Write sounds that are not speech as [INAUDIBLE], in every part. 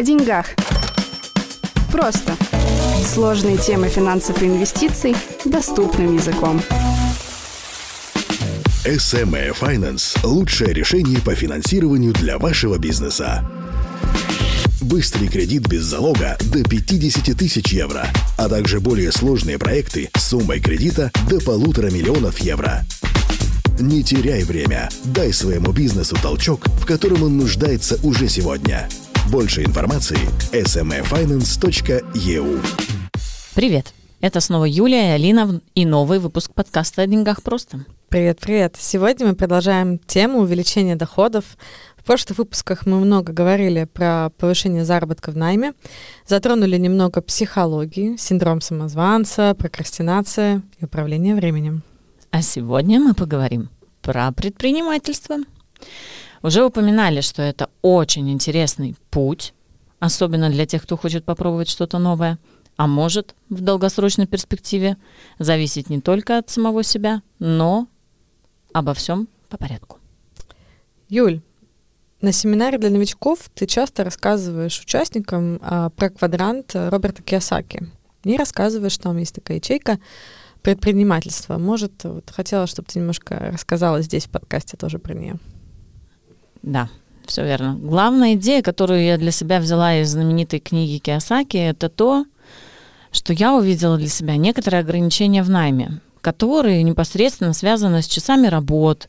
О деньгах. Просто. Сложные темы финансов и инвестиций доступным языком. SME Finance – лучшее решение по финансированию для вашего бизнеса. Быстрый кредит без залога до 50 тысяч евро, а также более сложные проекты с суммой кредита до полутора миллионов евро. Не теряй время. Дай своему бизнесу толчок, в котором он нуждается уже сегодня. Больше информации – smefinance.eu Привет! Это снова Юлия и Алина и новый выпуск подкаста «О деньгах просто». Привет, привет. Сегодня мы продолжаем тему увеличения доходов. В прошлых выпусках мы много говорили про повышение заработка в найме, затронули немного психологии, синдром самозванца, прокрастинация и управление временем. А сегодня мы поговорим про предпринимательство. Уже упоминали, что это очень интересный путь, особенно для тех, кто хочет попробовать что-то новое, а может в долгосрочной перспективе зависеть не только от самого себя, но обо всем по порядку. Юль, на семинаре для новичков ты часто рассказываешь участникам а, про квадрант Роберта Киосаки. И рассказываешь, там есть такая ячейка предпринимательства. Может, вот хотела, чтобы ты немножко рассказала здесь в подкасте тоже про нее. Да, все верно. Главная идея, которую я для себя взяла из знаменитой книги Киосаки, это то, что я увидела для себя некоторые ограничения в найме, которые непосредственно связаны с часами работ.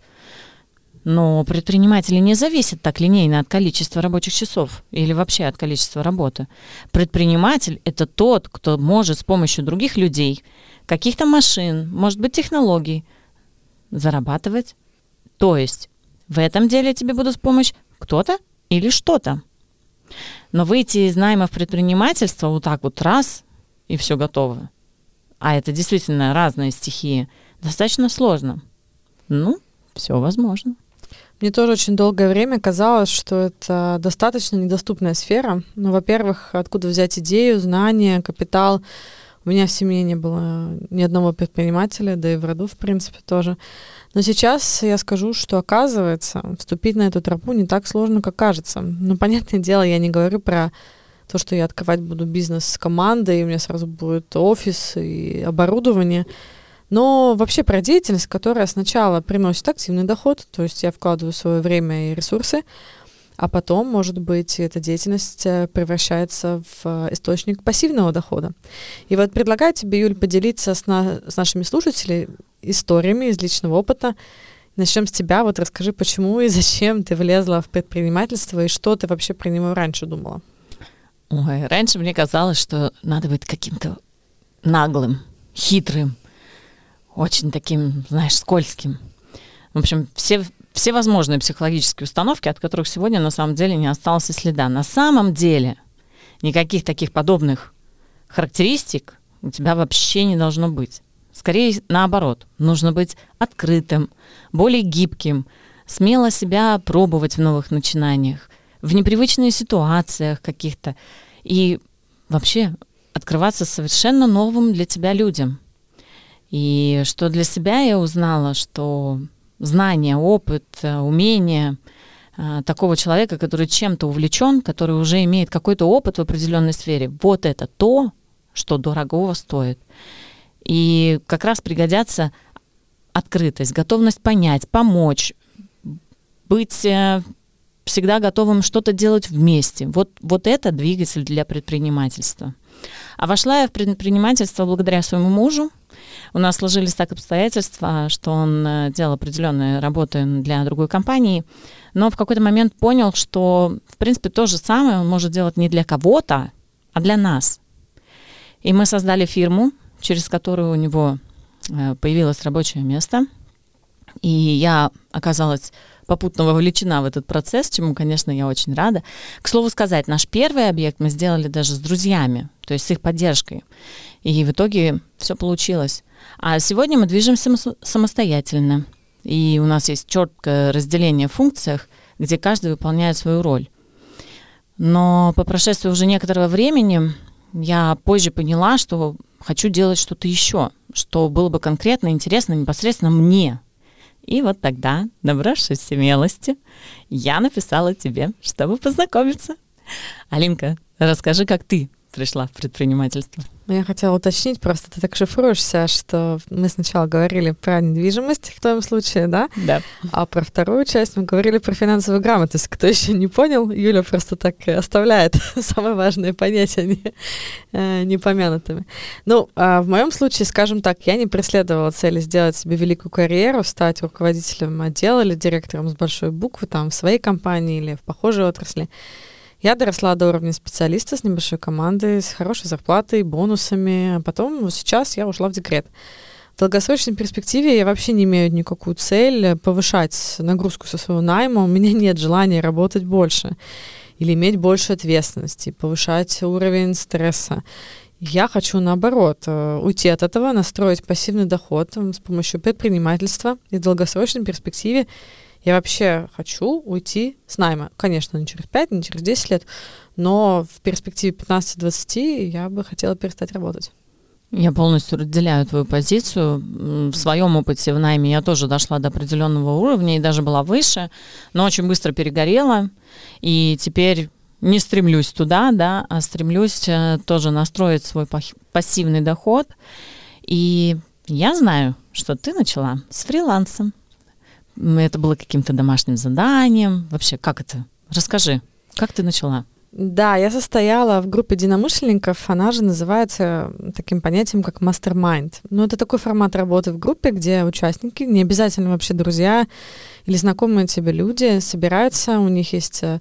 Но предприниматели не зависят так линейно от количества рабочих часов или вообще от количества работы. Предприниматель — это тот, кто может с помощью других людей, каких-то машин, может быть, технологий зарабатывать. То есть в этом деле тебе будут в помощь кто-то или что-то. Но выйти из найма в предпринимательство вот так вот раз и все готово. А это действительно разные стихии. Достаточно сложно. Ну, все возможно. Мне тоже очень долгое время казалось, что это достаточно недоступная сфера. Ну, во-первых, откуда взять идею, знания, капитал. У меня в семье не было ни одного предпринимателя, да и в роду, в принципе, тоже. Но сейчас я скажу, что оказывается, вступить на эту тропу не так сложно, как кажется. Ну, понятное дело, я не говорю про то, что я открывать буду бизнес с командой, и у меня сразу будет офис и оборудование. Но вообще про деятельность, которая сначала приносит активный доход, то есть я вкладываю свое время и ресурсы, а потом, может быть, эта деятельность э, превращается в э, источник пассивного дохода. И вот предлагаю тебе, Юль, поделиться с, на, с нашими слушателями историями из личного опыта. Начнем с тебя. Вот расскажи, почему и зачем ты влезла в предпринимательство и что ты вообще про него раньше думала? Ой, раньше мне казалось, что надо быть каким-то наглым, хитрым, очень таким, знаешь, скользким. В общем, все, все возможные психологические установки, от которых сегодня на самом деле не осталось и следа. На самом деле никаких таких подобных характеристик у тебя вообще не должно быть. Скорее наоборот, нужно быть открытым, более гибким, смело себя пробовать в новых начинаниях, в непривычных ситуациях каких-то и вообще открываться совершенно новым для тебя людям. И что для себя я узнала, что знание, опыт, умение э, такого человека, который чем-то увлечен, который уже имеет какой-то опыт в определенной сфере, вот это то, что дорогого стоит. И как раз пригодятся открытость, готовность понять, помочь, быть э, всегда готовым что-то делать вместе. Вот, вот это двигатель для предпринимательства. А вошла я в предпринимательство благодаря своему мужу. У нас сложились так обстоятельства, что он э, делал определенные работы для другой компании, но в какой-то момент понял, что, в принципе, то же самое он может делать не для кого-то, а для нас. И мы создали фирму, через которую у него э, появилось рабочее место. И я оказалась попутно вовлечена в этот процесс, чему, конечно, я очень рада. К слову сказать, наш первый объект мы сделали даже с друзьями, то есть с их поддержкой. И в итоге все получилось. А сегодня мы движемся самостоятельно. И у нас есть четкое разделение в функциях, где каждый выполняет свою роль. Но по прошествии уже некоторого времени я позже поняла, что хочу делать что-то еще, что было бы конкретно интересно непосредственно мне. И вот тогда, набравшись смелости, я написала тебе, чтобы познакомиться. Алинка, расскажи, как ты пришла в предпринимательство? Ну, я хотела уточнить, просто ты так шифруешься, что мы сначала говорили про недвижимость в твоем случае, да? Да. А про вторую часть мы говорили про финансовую грамотность. Кто еще не понял, Юля просто так оставляет [LAUGHS] самые важные понятия не, э, непомянутыми. Ну, а в моем случае, скажем так, я не преследовала цели сделать себе великую карьеру, стать руководителем отдела или директором с большой буквы там в своей компании или в похожей отрасли. Я доросла до уровня специалиста с небольшой командой, с хорошей зарплатой, бонусами. Потом, вот сейчас я ушла в декрет. В долгосрочной перспективе я вообще не имею никакую цель повышать нагрузку со своего найма. У меня нет желания работать больше или иметь больше ответственности, повышать уровень стресса. Я хочу, наоборот, э, уйти от этого, настроить пассивный доход с помощью предпринимательства и в долгосрочной перспективе я вообще хочу уйти с найма. Конечно, не через 5, не через 10 лет, но в перспективе 15-20 я бы хотела перестать работать. Я полностью разделяю твою позицию. В своем опыте в найме я тоже дошла до определенного уровня и даже была выше, но очень быстро перегорела. И теперь не стремлюсь туда, да, а стремлюсь э, тоже настроить свой пассивный доход. И я знаю, что ты начала с фрилансом. Это было каким-то домашним заданием? Вообще, как это? Расскажи, как ты начала? Да, я состояла в группе единомышленников, она же называется таким понятием, как мастер-майнд. Ну, это такой формат работы в группе, где участники, не обязательно вообще друзья или знакомые тебе люди, собираются, у них есть э,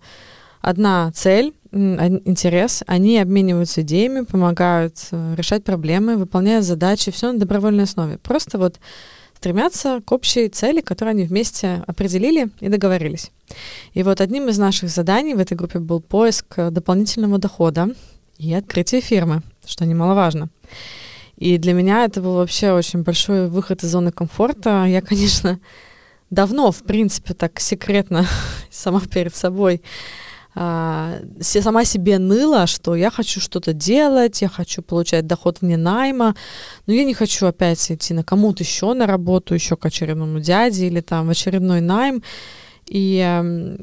одна цель, интерес, они обмениваются идеями, помогают э, решать проблемы, выполняют задачи, все на добровольной основе. Просто вот стремятся к общей цели, которую они вместе определили и договорились. И вот одним из наших заданий в этой группе был поиск дополнительного дохода и открытие фирмы, что немаловажно. И для меня это был вообще очень большой выход из зоны комфорта. Я, конечно, давно, в принципе, так секретно [LAUGHS] сама перед собой а, сама себе ныла, что я хочу что-то делать, я хочу получать доход вне найма, но я не хочу опять идти на кому-то еще на работу, еще к очередному дяде или там в очередной найм. И,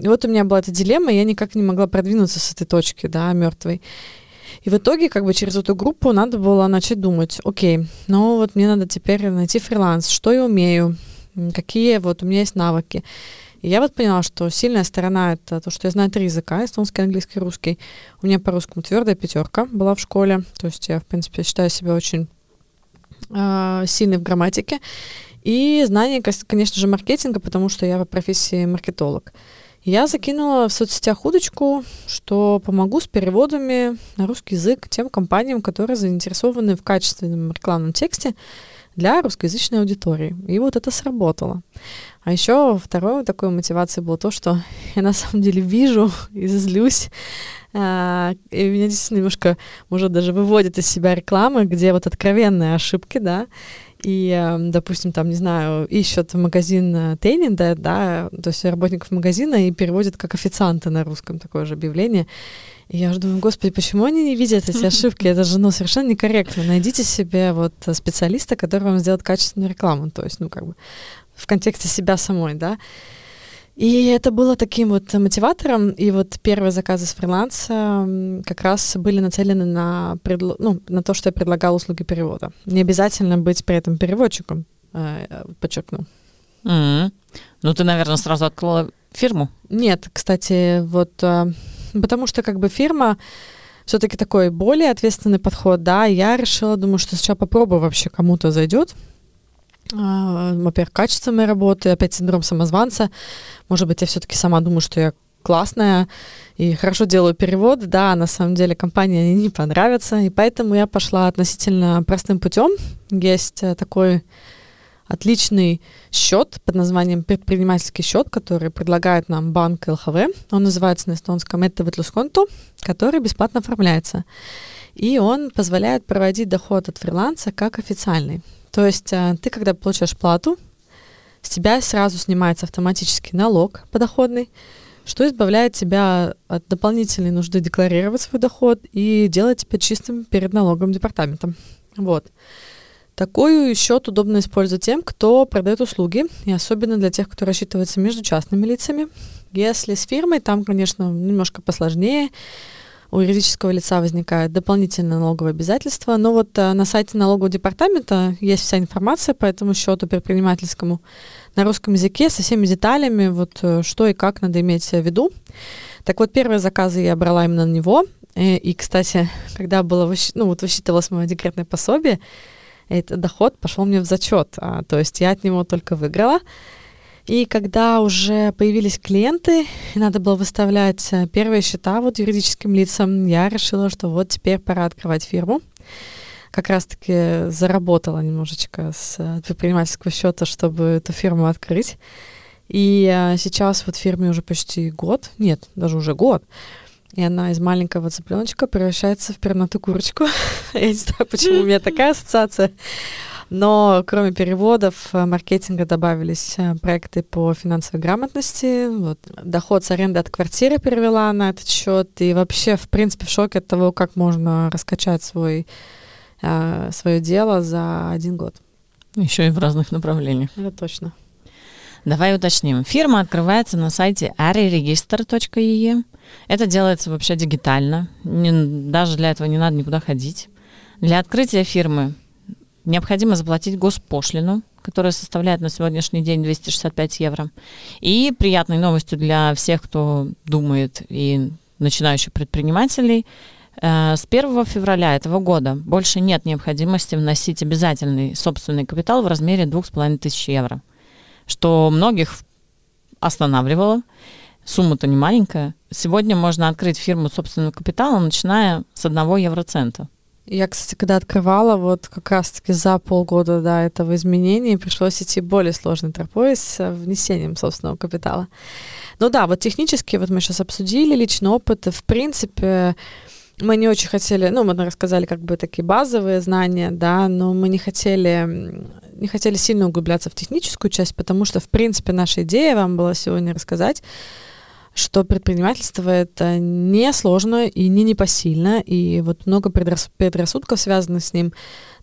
и вот у меня была эта дилемма, я никак не могла продвинуться с этой точки, да, мертвой. И в итоге, как бы через эту группу надо было начать думать, окей, ну вот мне надо теперь найти фриланс, что я умею, какие вот у меня есть навыки. И я вот поняла, что сильная сторона — это то, что я знаю три языка, эстонский, английский, русский. У меня по-русскому твердая пятерка была в школе, то есть я, в принципе, считаю себя очень э, сильной в грамматике. И знание, конечно же, маркетинга, потому что я по профессии маркетолог. Я закинула в соцсетях удочку, что помогу с переводами на русский язык тем компаниям, которые заинтересованы в качественном рекламном тексте для русскоязычной аудитории. И вот это сработало. А еще второй такой мотивацией было то, что [LAUGHS] я на самом деле вижу [LAUGHS] и злюсь, а, и меня действительно немножко, может, даже выводит из себя рекламы, где вот откровенные ошибки, да, и, эм, допустим, там, не знаю, ищут магазин э, Тейнинда, да, то есть работников магазина и переводят как официанты на русском такое же объявление. И я уже думаю, господи, почему они не видят эти [LAUGHS] ошибки? Это же, ну, совершенно некорректно. Найдите себе вот специалиста, который вам сделает качественную рекламу, то есть, ну, как бы в контексте себя самой, да. И это было таким вот мотиватором, и вот первые заказы с фриланса как раз были нацелены на, предло... ну, на то, что я предлагала услуги перевода. Не обязательно быть при этом переводчиком, э, подчеркну. Mm-hmm. Ну, ты, наверное, сразу открыла фирму? Нет, кстати, вот э, потому что как бы фирма все-таки такой более ответственный подход, да, я решила, думаю, что сейчас попробую вообще кому-то зайдет, во-первых, качество моей работы, опять синдром самозванца. Может быть, я все-таки сама думаю, что я классная и хорошо делаю перевод. Да, на самом деле компании не понравятся, и поэтому я пошла относительно простым путем. Есть э, такой отличный счет под названием предпринимательский счет, который предлагает нам банк ЛХВ. Он называется на эстонском «Это Ветлусконту», который бесплатно оформляется. И он позволяет проводить доход от фриланса как официальный. То есть э, ты, когда получаешь плату, с тебя сразу снимается автоматический налог подоходный, что избавляет тебя от дополнительной нужды декларировать свой доход и делает тебя чистым перед налоговым департаментом. Вот. Такой счет удобно использовать тем, кто продает услуги, и особенно для тех, кто рассчитывается между частными лицами. Если с фирмой, там, конечно, немножко посложнее. У юридического лица возникает дополнительное налоговое обязательство. Но вот э, на сайте налогового департамента есть вся информация по этому счету предпринимательскому на русском языке со всеми деталями, вот э, что и как надо иметь в виду. Так вот, первые заказы я брала именно на него. И, и кстати, когда было, ну, вот высчитывалось мое декретное пособие, этот доход пошел мне в зачет. А, то есть я от него только выиграла. И когда уже появились клиенты, и надо было выставлять э, первые счета вот юридическим лицам, я решила, что вот теперь пора открывать фирму. Как раз-таки заработала немножечко с э, предпринимательского счета, чтобы эту фирму открыть. И а, сейчас вот фирме уже почти год, нет, даже уже год. И она из маленького цыпленочка превращается в пернатую курочку. [LAUGHS] Я не знаю, почему у меня такая ассоциация. Но кроме переводов, э, маркетинга добавились э, проекты по финансовой грамотности. Вот, доход с аренды от квартиры перевела на этот счет. И вообще, в принципе, в шоке от того, как можно раскачать свой, э, свое дело за один год. Еще и в разных направлениях. Это точно. Давай уточним. Фирма открывается на сайте ariregister.ee. Это делается вообще дигитально. Не, даже для этого не надо никуда ходить. Для открытия фирмы необходимо заплатить госпошлину, которая составляет на сегодняшний день 265 евро. И приятной новостью для всех, кто думает и начинающих предпринимателей, э, с 1 февраля этого года больше нет необходимости вносить обязательный собственный капитал в размере 2500 евро, что многих останавливало. Сумма-то не маленькая. Сегодня можно открыть фирму собственного капитала, начиная с одного евроцента. Я, кстати, когда открывала, вот как раз-таки за полгода до этого изменения пришлось идти более сложной тропой с э, внесением собственного капитала. Ну да, вот технически, вот мы сейчас обсудили личный опыт, в принципе, мы не очень хотели, ну, мы рассказали как бы такие базовые знания, да, но мы не хотели, не хотели сильно углубляться в техническую часть, потому что, в принципе, наша идея вам была сегодня рассказать, что предпринимательство это не сложно и не непосильно, и вот много предрас предрассудков связано с ним.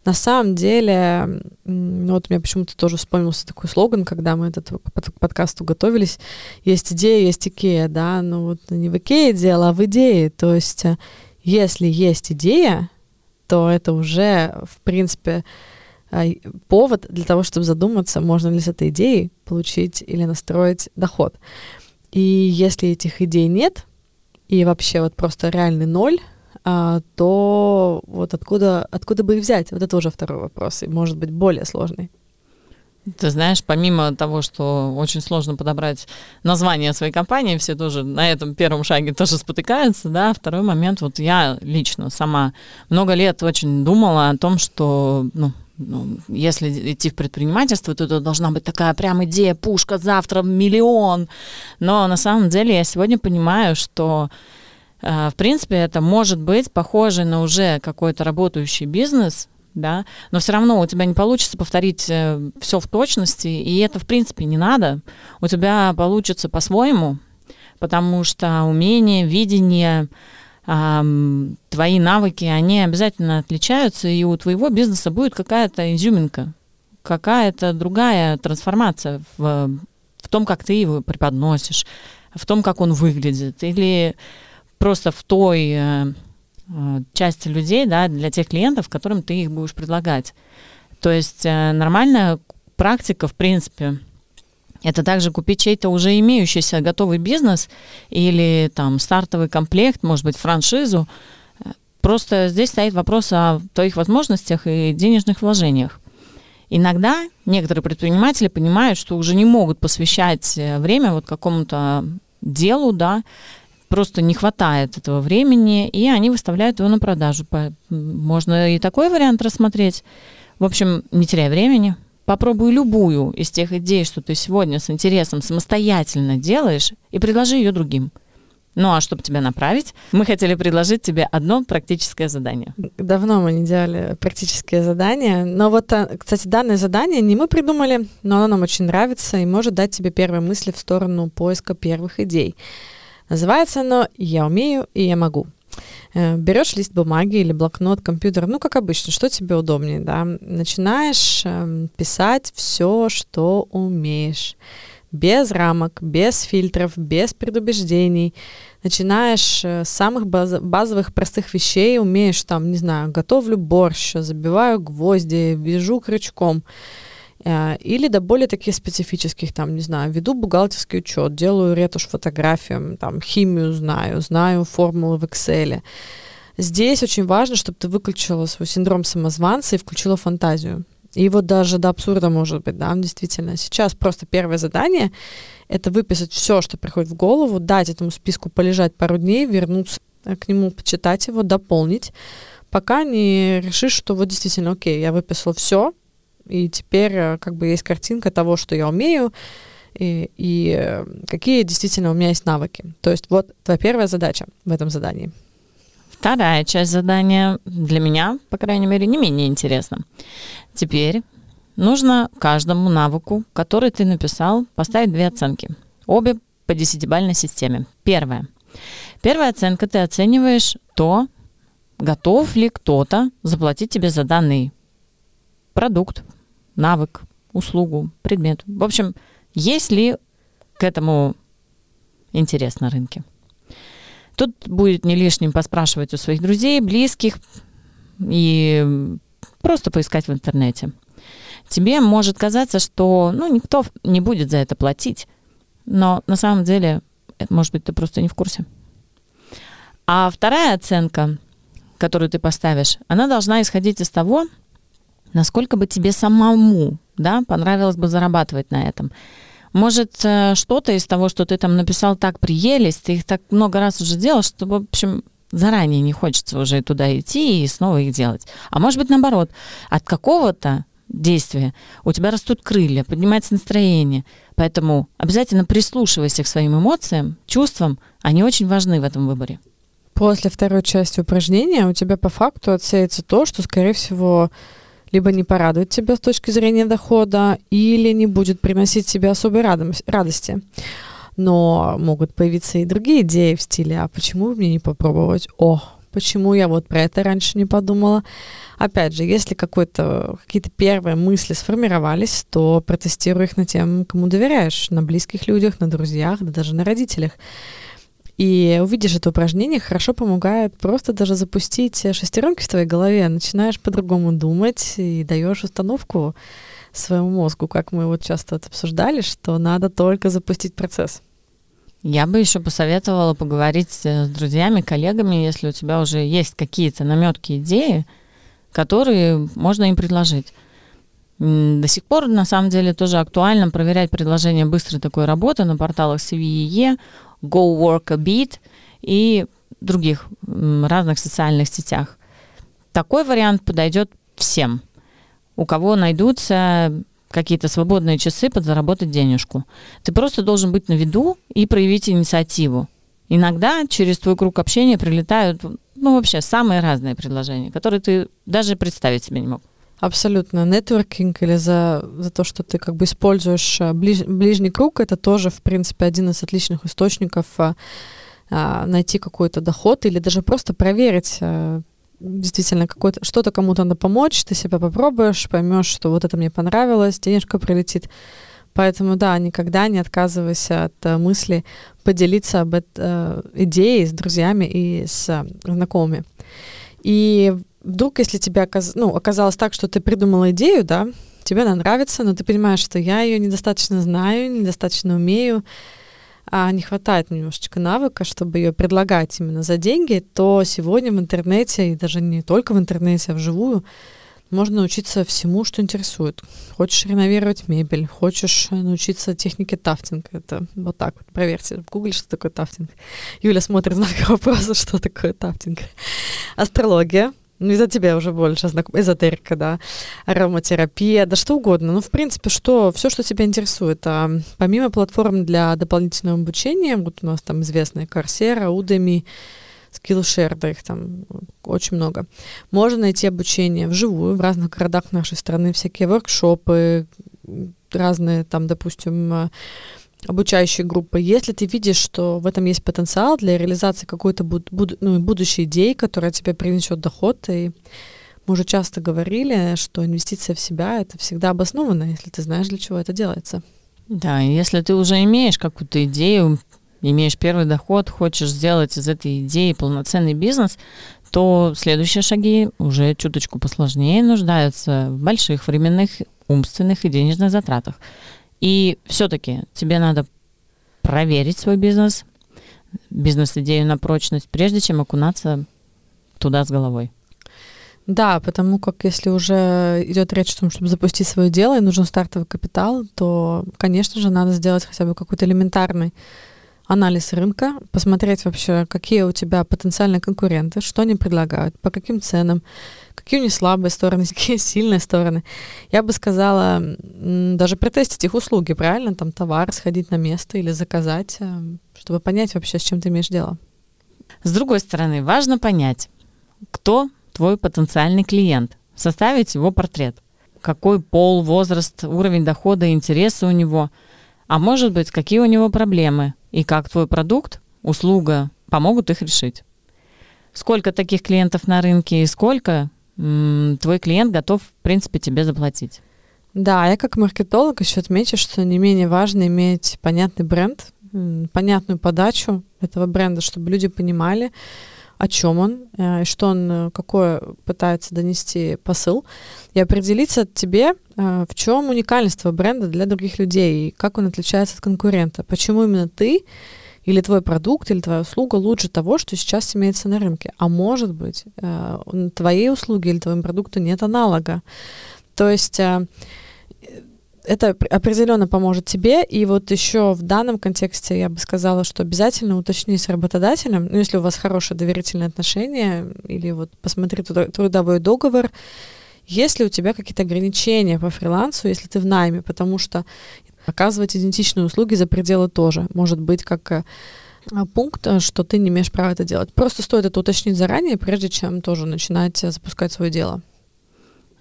На самом деле, ну вот мне почему-то тоже вспомнился такой слоган, когда мы этот под подкасту готовились. Есть идея, есть Икея, да, но вот не в Икее дело, а в идее. То есть, э, если есть идея, то это уже, в принципе, э, повод для того, чтобы задуматься, можно ли с этой идеей получить или настроить доход. И если этих идей нет, и вообще вот просто реальный ноль, а, то вот откуда, откуда бы их взять? Вот это уже второй вопрос, и может быть более сложный. Ты знаешь, помимо того, что очень сложно подобрать название своей компании, все тоже на этом первом шаге тоже спотыкаются, да, второй момент, вот я лично сама много лет очень думала о том, что, ну, ну, если идти в предпринимательство, то это должна быть такая прям идея, пушка, завтра миллион. Но на самом деле я сегодня понимаю, что э, в принципе это может быть похоже на уже какой-то работающий бизнес, да, но все равно у тебя не получится повторить э, все в точности, и это в принципе не надо. У тебя получится по-своему, потому что умение, видение, твои навыки, они обязательно отличаются, и у твоего бизнеса будет какая-то изюминка, какая-то другая трансформация в, в том, как ты его преподносишь, в том, как он выглядит, или просто в той э, э, части людей, да, для тех клиентов, которым ты их будешь предлагать. То есть э, нормальная практика, в принципе, это также купить чей-то уже имеющийся готовый бизнес или там стартовый комплект, может быть, франшизу. Просто здесь стоит вопрос о твоих возможностях и денежных вложениях. Иногда некоторые предприниматели понимают, что уже не могут посвящать э, время вот какому-то делу, да, просто не хватает этого времени, и они выставляют его на продажу. Можно и такой вариант рассмотреть. В общем, не теряя времени, Попробуй любую из тех идей, что ты сегодня с интересом самостоятельно делаешь, и предложи ее другим. Ну а чтобы тебя направить, мы хотели предложить тебе одно практическое задание. Давно мы не делали практическое задание, но вот, а, кстати, данное задание не мы придумали, но оно нам очень нравится и может дать тебе первые мысли в сторону поиска первых идей. Называется оно «Я умею и я могу». Э, берешь лист бумаги или блокнот, компьютер, ну, как обычно, что тебе удобнее, да, начинаешь э, писать все, что умеешь. без рамок, без фильтров, без предубеждений. Начинаешь э, с самых баз- базовых простых вещей, умеешь там, не знаю, готовлю борщ, забиваю гвозди, вяжу крючком. Э, или до более таких специфических, там, не знаю, веду бухгалтерский учет, делаю ретушь фотографиям, там, химию знаю, знаю формулы в Excel. Здесь очень важно, чтобы ты выключила свой синдром самозванца и включила фантазию. И вот даже до абсурда может быть, да, действительно. Сейчас просто первое задание — это выписать все, что приходит в голову, дать этому списку полежать пару дней, вернуться к нему, почитать его, дополнить, пока не решишь, что вот действительно, окей, я выписал все, и теперь э, как бы есть картинка того, что я умею, и, и э, какие действительно у меня есть навыки. То есть вот твоя первая задача в этом задании. Вторая часть задания для меня, по крайней мере, не менее интересна. Теперь нужно каждому навыку, который ты написал, поставить две оценки. Обе по десятибальной системе. Первая. Первая оценка ты оцениваешь то, готов ли кто-то заплатить тебе за данный продукт, навык, услугу, предмет. В общем, есть ли к этому интерес на рынке. Тут будет не лишним поспрашивать у своих друзей, близких и просто поискать в интернете. Тебе может казаться, что ну, никто не будет за это платить, но на самом деле, может быть, ты просто не в курсе. А вторая оценка, которую ты поставишь, она должна исходить из того, насколько бы тебе самому да, понравилось бы зарабатывать на этом. Может, э, что-то из того, что ты там написал, так приелись, ты их так много раз уже делал, что, в общем, заранее не хочется уже туда идти и снова их делать. А может быть, наоборот, от какого-то действия у тебя растут крылья, поднимается настроение. Поэтому обязательно прислушивайся к своим эмоциям, чувствам. Они очень важны в этом выборе. После второй части упражнения у тебя по факту отсеется то, что, скорее всего, либо не порадует тебя с точки зрения дохода, или не будет приносить тебе особой радости. Но могут появиться и другие идеи в стиле, а почему мне не попробовать? О, почему я вот про это раньше не подумала? Опять же, если какие-то первые мысли сформировались, то протестируй их на тем, кому доверяешь, на близких людях, на друзьях, да даже на родителях. И увидишь это упражнение, хорошо помогает просто даже запустить шестеренки в твоей голове, начинаешь по-другому думать и даешь установку своему мозгу, как мы вот часто это обсуждали, что надо только запустить процесс. Я бы еще посоветовала поговорить с друзьями, коллегами, если у тебя уже есть какие-то наметки, идеи, которые можно им предложить. До сих пор, на самом деле, тоже актуально проверять предложения быстрой такой работы на порталах CVE, Go Work a Beat и других разных социальных сетях. Такой вариант подойдет всем, у кого найдутся какие-то свободные часы подзаработать денежку. Ты просто должен быть на виду и проявить инициативу. Иногда через твой круг общения прилетают, ну, вообще, самые разные предложения, которые ты даже представить себе не мог. Абсолютно. Нетворкинг или за, за то, что ты как бы используешь э, ближ, ближний круг, это тоже, в принципе, один из отличных источников а, а, найти какой-то доход или даже просто проверить а, действительно какой-то, что-то кому-то надо помочь, ты себя попробуешь, поймешь, что вот это мне понравилось, денежка прилетит. Поэтому, да, никогда не отказывайся от uh, мысли поделиться об этой идеей с друзьями и с знакомыми. И вдруг, если тебе оказ... ну, оказалось так, что ты придумала идею, да, тебе она нравится, но ты понимаешь, что я ее недостаточно знаю, недостаточно умею, а не хватает немножечко навыка, чтобы ее предлагать именно за деньги, то сегодня в интернете, и даже не только в интернете, а вживую, можно научиться всему, что интересует. Хочешь реновировать мебель, хочешь научиться технике тафтинга. Это вот так вот. Проверьте в гугле, что такое тафтинг. Юля смотрит знак вопроса, что такое тафтинг. Астрология, ну, из-за тебя уже больше знаком. Эзотерика, да. Ароматерапия, да что угодно. Ну, в принципе, что, все, что тебя интересует. А, помимо платформ для дополнительного обучения, вот у нас там известные Coursera, Udemy, Skillshare, да их там очень много. Можно найти обучение вживую в разных городах нашей страны, всякие воркшопы, разные там, допустим, обучающие группы, если ты видишь, что в этом есть потенциал для реализации какой-то буд- буд- ну, будущей идеи, которая тебе принесет доход, и мы уже часто говорили, что инвестиция в себя — это всегда обоснованно, если ты знаешь, для чего это делается. Да, если ты уже имеешь какую-то идею, имеешь первый доход, хочешь сделать из этой идеи полноценный бизнес, то следующие шаги уже чуточку посложнее нуждаются в больших временных, умственных и денежных затратах. И все-таки тебе надо проверить свой бизнес, бизнес-идею на прочность, прежде чем окунаться туда с головой. Да, потому как если уже идет речь о том, чтобы запустить свое дело и нужен стартовый капитал, то, конечно же, надо сделать хотя бы какой-то элементарный анализ рынка, посмотреть вообще, какие у тебя потенциальные конкуренты, что они предлагают, по каким ценам, какие у них слабые стороны, [LAUGHS] какие сильные стороны. Я бы сказала, даже протестить их услуги, правильно, там товар, сходить на место или заказать, э, чтобы понять вообще, с чем ты имеешь дело. С другой стороны, важно понять, кто твой потенциальный клиент, составить его портрет. Какой пол, возраст, уровень дохода, интересы у него, а может быть, какие у него проблемы, и как твой продукт, услуга помогут их решить. Сколько таких клиентов на рынке и сколько м, твой клиент готов, в принципе, тебе заплатить. Да, я как маркетолог еще отмечу, что не менее важно иметь понятный бренд, понятную подачу этого бренда, чтобы люди понимали, о чем он, э, что он, э, какое пытается донести посыл, и определиться тебе, в чем уникальность бренда для других людей, и как он отличается от конкурента, почему именно ты или твой продукт, или твоя услуга лучше того, что сейчас имеется на рынке. А может быть, твоей услуги или твоему продукту нет аналога. То есть это определенно поможет тебе. И вот еще в данном контексте я бы сказала, что обязательно уточни с работодателем, ну, если у вас хорошие доверительные отношения, или вот посмотри трудовой договор, есть ли у тебя какие-то ограничения по фрилансу, если ты в найме, потому что оказывать идентичные услуги за пределы тоже может быть как э, пункт, что ты не имеешь права это делать. Просто стоит это уточнить заранее, прежде чем тоже начинать запускать свое дело.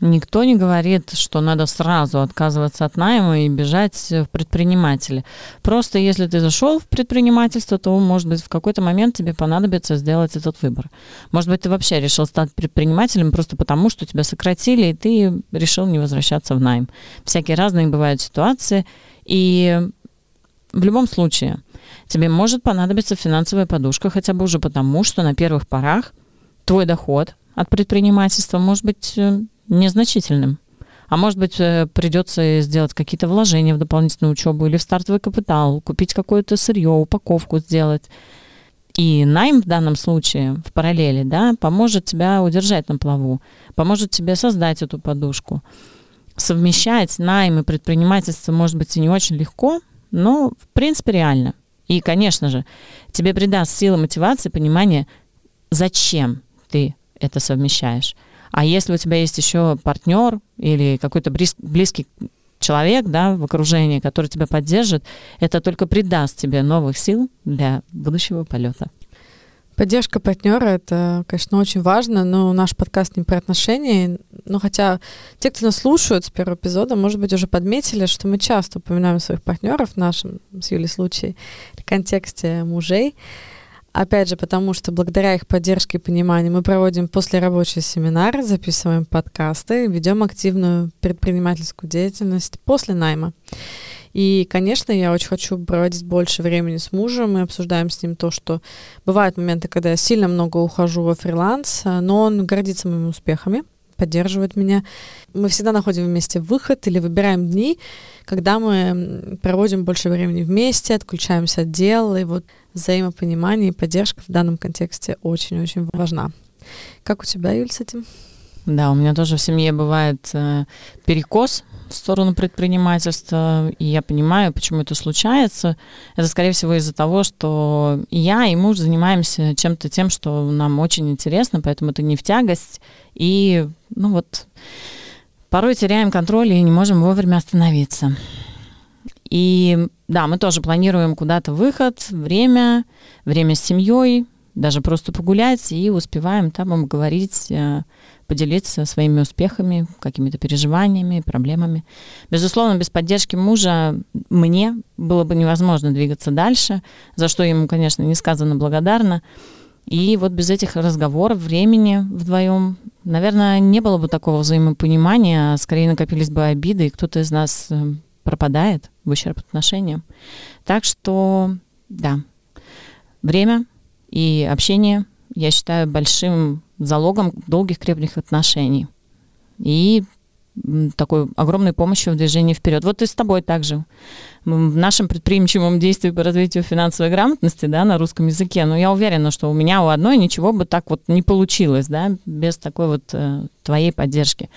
Никто не говорит, что надо сразу отказываться от найма и бежать в предприниматели. Просто если ты зашел в предпринимательство, то, может быть, в какой-то момент тебе понадобится сделать этот выбор. Может быть, ты вообще решил стать предпринимателем просто потому, что тебя сократили, и ты решил не возвращаться в найм. Всякие разные бывают ситуации. И в любом случае, тебе может понадобиться финансовая подушка, хотя бы уже потому, что на первых порах твой доход от предпринимательства может быть э, незначительным. А может быть, э, придется сделать какие-то вложения в дополнительную учебу или в стартовый капитал, купить какое-то сырье, упаковку сделать. И найм в данном случае в параллели, да, поможет тебя удержать на плаву, поможет тебе создать эту подушку. Совмещать найм и предпринимательство может быть и не очень легко, но в принципе реально. И, конечно же, тебе придаст силы мотивации, понимание, зачем ты это совмещаешь. А если у тебя есть еще партнер или какой-то близкий человек да, в окружении, который тебя поддержит, это только придаст тебе новых сил для будущего полета. Поддержка партнера это, конечно, очень важно, но наш подкаст не про отношения. Ну, хотя те, кто нас слушают с первого эпизода, может быть, уже подметили, что мы часто упоминаем своих партнеров в нашем с Юлей случае в контексте мужей. Опять же, потому что благодаря их поддержке и пониманию мы проводим послерабочие семинары, записываем подкасты, ведем активную предпринимательскую деятельность после найма. И, конечно, я очень хочу проводить больше времени с мужем. Мы обсуждаем с ним то, что бывают моменты, когда я сильно много ухожу во фриланс, но он гордится моими успехами, поддерживает меня. Мы всегда находим вместе выход или выбираем дни, когда мы проводим больше времени вместе, отключаемся от дел, и вот взаимопонимание и поддержка в данном контексте очень-очень важна. Как у тебя, Юль, с этим? Да, у меня тоже в семье бывает э, перекос в сторону предпринимательства, и я понимаю, почему это случается. Это, скорее всего, из-за того, что и я, и муж занимаемся чем-то тем, что нам очень интересно, поэтому это не в тягость. И, ну вот, порой теряем контроль и не можем вовремя остановиться. И да, мы тоже планируем куда-то выход, время, время с семьей, даже просто погулять и успеваем там обговорить, э, поделиться своими успехами, какими-то переживаниями, проблемами. Безусловно, без поддержки мужа мне было бы невозможно двигаться дальше, за что ему, конечно, несказанно благодарна. И вот без этих разговоров, времени вдвоем, наверное, не было бы такого взаимопонимания, а скорее накопились бы обиды, и кто-то из нас э, пропадает в ущерб отношениям. Так что, да, время и общение я считаю большим залогом долгих крепких отношений. И такой огромной помощью в движении вперед. Вот и с тобой также. В нашем предприимчивом действии по развитию финансовой грамотности, да, на русском языке, но я уверена, что у меня у одной ничего бы так вот не получилось, да, без такой вот э, твоей поддержки.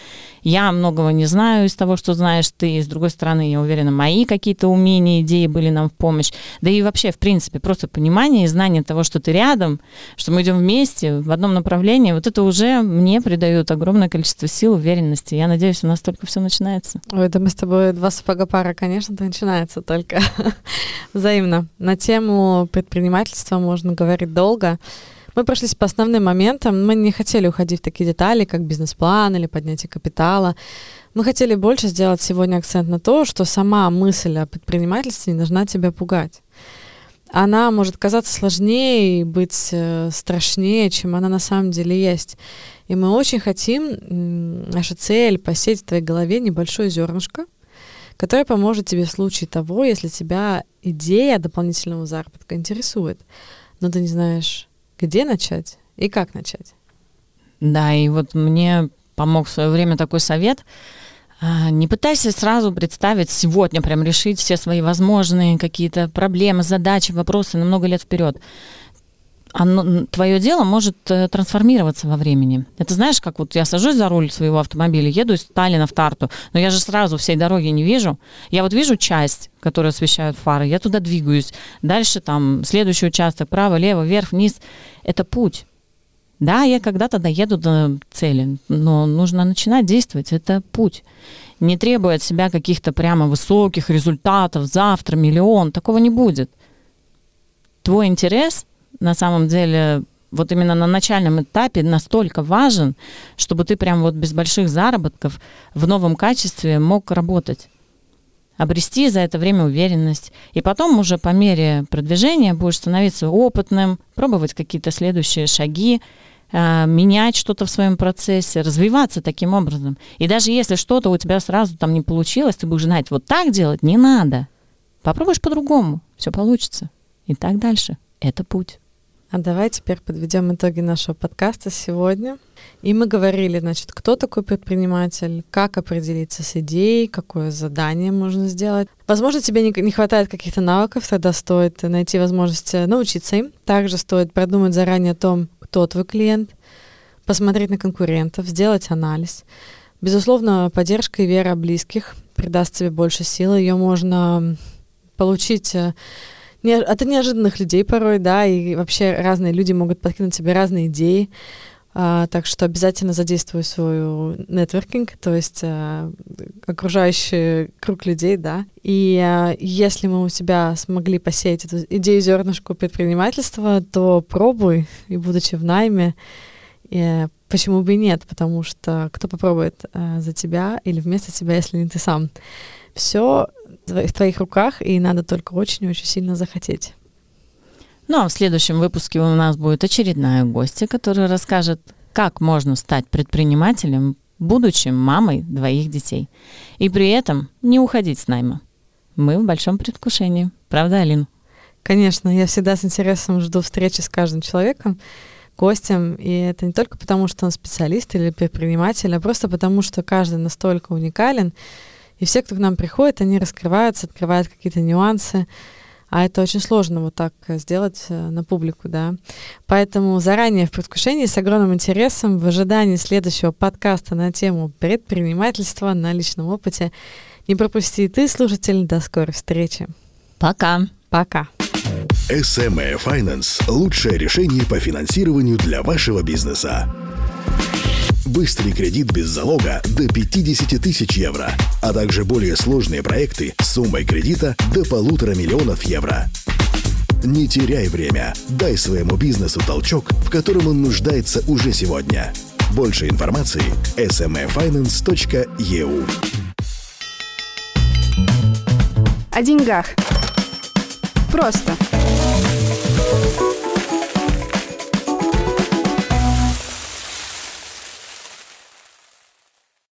Я многого не знаю из того, что знаешь ты, с другой стороны, я уверена, мои какие-то умения, идеи были нам в помощь, да и вообще, в принципе, просто понимание и знание того, что ты рядом, что мы идем вместе в одном направлении, вот это уже мне придает огромное количество сил, уверенности. Я надеюсь, у нас только все начинается. Ой, да мы с тобой два сапога пара, конечно, то начинается только [LAUGHS] взаимно. На тему предпринимательства можно говорить долго. Мы прошлись по основным моментам. Мы не хотели уходить в такие детали, как бизнес-план или поднятие капитала. Мы хотели больше сделать сегодня акцент на то, что сама мысль о предпринимательстве не должна тебя пугать. Она может казаться сложнее и быть э, страшнее, чем она на самом деле есть. И мы очень хотим, наша цель посеять в твоей голове небольшое зернышко, которое поможет тебе в случае того, если тебя идея дополнительного заработка интересует, но ты не знаешь, где начать и как начать. Да, и вот мне помог в свое время такой совет. А, не пытайся сразу представить сегодня, прям решить все свои возможные какие-то проблемы, задачи, вопросы на много лет вперед оно, твое дело может э, трансформироваться во времени. Это знаешь, как вот я сажусь за руль своего автомобиля, еду из Сталина в Тарту, но я же сразу всей дороги не вижу. Я вот вижу часть, которую освещают фары, я туда двигаюсь. Дальше там следующий участок, право, лево, вверх, вниз. Это путь. Да, я когда-то доеду до цели, но нужно начинать действовать. Это путь. Не требуя от себя каких-то прямо высоких результатов, завтра миллион, такого не будет. Твой интерес — на самом деле вот именно на начальном этапе настолько важен, чтобы ты прям вот без больших заработков в новом качестве мог работать обрести за это время уверенность. И потом уже по мере продвижения будешь становиться опытным, пробовать какие-то следующие шаги, а, менять что-то в своем процессе, развиваться таким образом. И даже если что-то у тебя сразу там не получилось, ты будешь знать, вот так делать не надо. Попробуешь по-другому, все получится. И так дальше. Это путь. А давай теперь подведем итоги нашего подкаста сегодня. И мы говорили, значит, кто такой предприниматель, как определиться с идеей, какое задание можно сделать. Возможно, тебе не, не хватает каких-то навыков, тогда стоит найти возможность э, научиться им. Также стоит продумать заранее о том, кто твой клиент, посмотреть на конкурентов, сделать анализ. Безусловно, поддержка и вера близких придаст тебе больше силы. Ее можно получить э, не, от неожиданных людей порой, да, и вообще разные люди могут подкинуть тебе разные идеи. А, так что обязательно задействуй свой нетворкинг, то есть а, окружающий круг людей, да. И а, если мы у себя смогли посеять эту идею зернышку предпринимательства, то пробуй, и будучи в найме, и, почему бы и нет, потому что кто попробует а, за тебя или вместо тебя, если не ты сам. Все в твоих руках, и надо только очень-очень сильно захотеть. Ну а в следующем выпуске у нас будет очередная гостья, которая расскажет, как можно стать предпринимателем, будучи мамой двоих детей. И при этом не уходить с найма. Мы в большом предвкушении. Правда, Алин? Конечно, я всегда с интересом жду встречи с каждым человеком, гостем, и это не только потому, что он специалист или предприниматель, а просто потому, что каждый настолько уникален, и все, кто к нам приходит, они раскрываются, открывают какие-то нюансы. А это очень сложно вот так э, сделать э, на публику, да. Поэтому заранее в предвкушении с огромным интересом, в ожидании следующего подкаста на тему предпринимательства на личном опыте. Не пропусти ты, слушатель. До скорой встречи. Пока. Пока. SME Finance – лучшее решение по финансированию для вашего бизнеса. Быстрый кредит без залога до 50 тысяч евро, а также более сложные проекты с суммой кредита до полутора миллионов евро. Не теряй время. Дай своему бизнесу толчок, в котором он нуждается уже сегодня. Больше информации – smafinance.eu О деньгах. Просто.